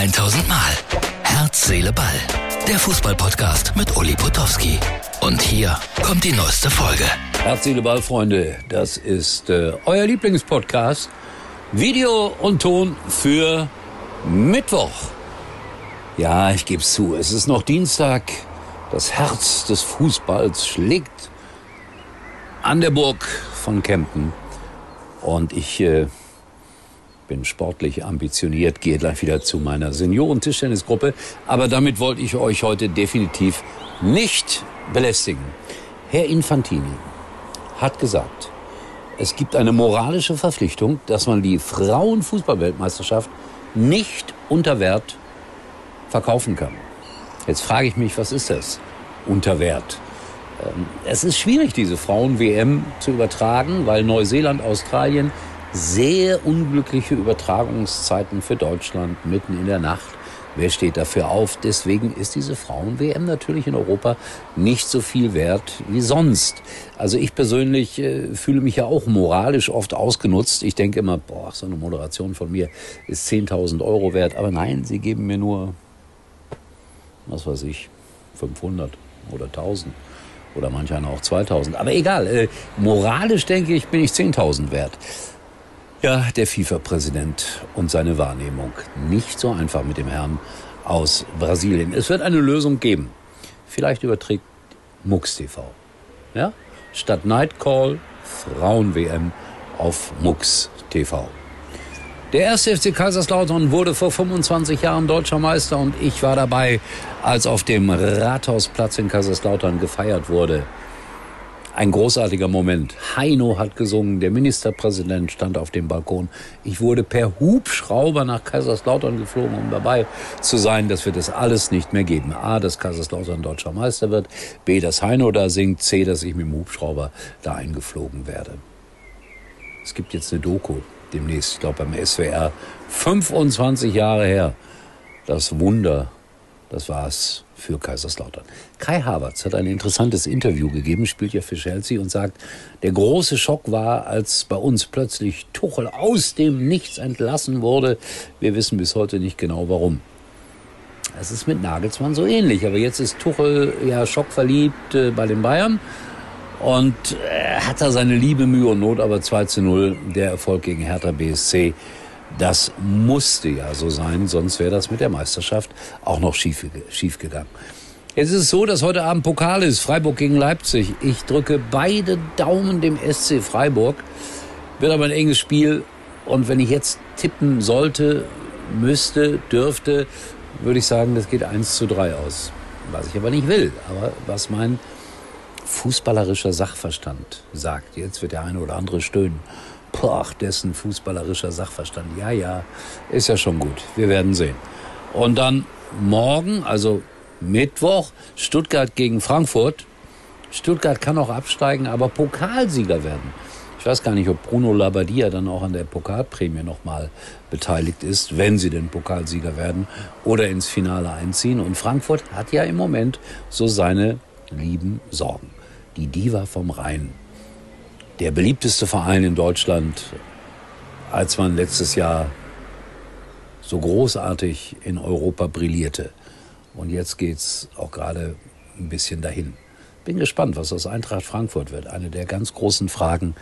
1000 Mal. Herz, Seele, Ball. Der Fußballpodcast mit Uli Potowski. Und hier kommt die neueste Folge. Herz, Seele, Ball, Freunde. Das ist äh, euer Lieblingspodcast. Video und Ton für Mittwoch. Ja, ich gebe zu, es ist noch Dienstag. Das Herz des Fußballs schlägt an der Burg von Kempten. Und ich äh, bin sportlich ambitioniert, gehe gleich wieder zu meiner Senioren-Tischtennisgruppe. Aber damit wollte ich euch heute definitiv nicht belästigen. Herr Infantini hat gesagt, es gibt eine moralische Verpflichtung, dass man die Frauenfußballweltmeisterschaft nicht unter Wert verkaufen kann. Jetzt frage ich mich, was ist das unter Wert? Ähm, es ist schwierig, diese Frauen-WM zu übertragen, weil Neuseeland, Australien sehr unglückliche Übertragungszeiten für Deutschland mitten in der Nacht. Wer steht dafür auf? Deswegen ist diese Frauen-WM natürlich in Europa nicht so viel wert wie sonst. Also ich persönlich äh, fühle mich ja auch moralisch oft ausgenutzt. Ich denke immer, boah, so eine Moderation von mir ist 10.000 Euro wert. Aber nein, sie geben mir nur, was weiß ich, 500 oder 1.000 oder manch einer auch 2.000. Aber egal, äh, moralisch denke ich, bin ich 10.000 wert. Ja, der FIFA-Präsident und seine Wahrnehmung. Nicht so einfach mit dem Herrn aus Brasilien. Es wird eine Lösung geben. Vielleicht überträgt MUX TV. Ja? Statt Nightcall Frauen-WM auf MUX TV. Der erste FC Kaiserslautern wurde vor 25 Jahren deutscher Meister und ich war dabei, als auf dem Rathausplatz in Kaiserslautern gefeiert wurde. Ein großartiger Moment. Heino hat gesungen, der Ministerpräsident stand auf dem Balkon. Ich wurde per Hubschrauber nach Kaiserslautern geflogen, um dabei zu sein. Das wird es alles nicht mehr geben. A, dass Kaiserslautern deutscher Meister wird. B, dass Heino da singt. C, dass ich mit dem Hubschrauber da eingeflogen werde. Es gibt jetzt eine Doku demnächst, ich glaube beim SWR. 25 Jahre her. Das Wunder, das war's für Kaiserslautern. Kai Havertz hat ein interessantes Interview gegeben, spielt ja für Chelsea und sagt, der große Schock war, als bei uns plötzlich Tuchel aus dem Nichts entlassen wurde. Wir wissen bis heute nicht genau warum. Es ist mit Nagelsmann so ähnlich, aber jetzt ist Tuchel ja schockverliebt äh, bei den Bayern und äh, hat da seine Liebe, Mühe und Not, aber 2 zu 0, der Erfolg gegen Hertha BSC das musste ja so sein, sonst wäre das mit der Meisterschaft auch noch schief, schief gegangen. Jetzt ist es so, dass heute Abend Pokal ist, Freiburg gegen Leipzig. Ich drücke beide Daumen dem SC Freiburg. Wird aber ein enges Spiel. Und wenn ich jetzt tippen sollte, müsste, dürfte, würde ich sagen, das geht 1 zu 3 aus. Was ich aber nicht will, aber was mein fußballerischer Sachverstand sagt. Jetzt wird der eine oder andere stöhnen. Boah, dessen fußballerischer Sachverstand. Ja, ja, ist ja schon gut. Wir werden sehen. Und dann morgen, also Mittwoch, Stuttgart gegen Frankfurt. Stuttgart kann auch absteigen, aber Pokalsieger werden. Ich weiß gar nicht, ob Bruno Labbadia dann auch an der Pokalprämie nochmal beteiligt ist, wenn sie denn Pokalsieger werden oder ins Finale einziehen. Und Frankfurt hat ja im Moment so seine lieben Sorgen. Die Diva vom Rhein der beliebteste Verein in Deutschland, als man letztes Jahr so großartig in Europa brillierte. Und jetzt geht's auch gerade ein bisschen dahin. Bin gespannt, was aus Eintracht Frankfurt wird. Eine der ganz großen Fragen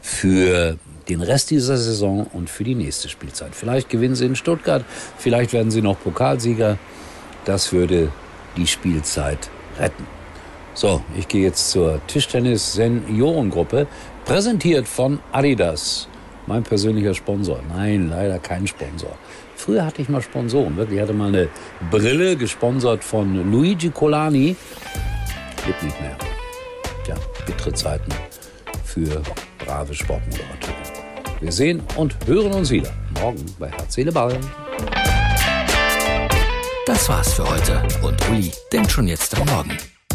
für den Rest dieser Saison und für die nächste Spielzeit. Vielleicht gewinnen sie in Stuttgart, vielleicht werden sie noch Pokalsieger. Das würde die Spielzeit retten. So, ich gehe jetzt zur Tischtennis-Seniorengruppe. Präsentiert von Adidas, mein persönlicher Sponsor. Nein, leider kein Sponsor. Früher hatte ich mal Sponsoren, wirklich. Ich hatte mal eine Brille gesponsert von Luigi Colani. Gibt nicht mehr. Ja, bittere Zeiten für brave Sportmoderatoren. Wir sehen und hören uns wieder morgen bei Herz, Seele, Ball. Das war's für heute und Uli denkt schon jetzt am Morgen.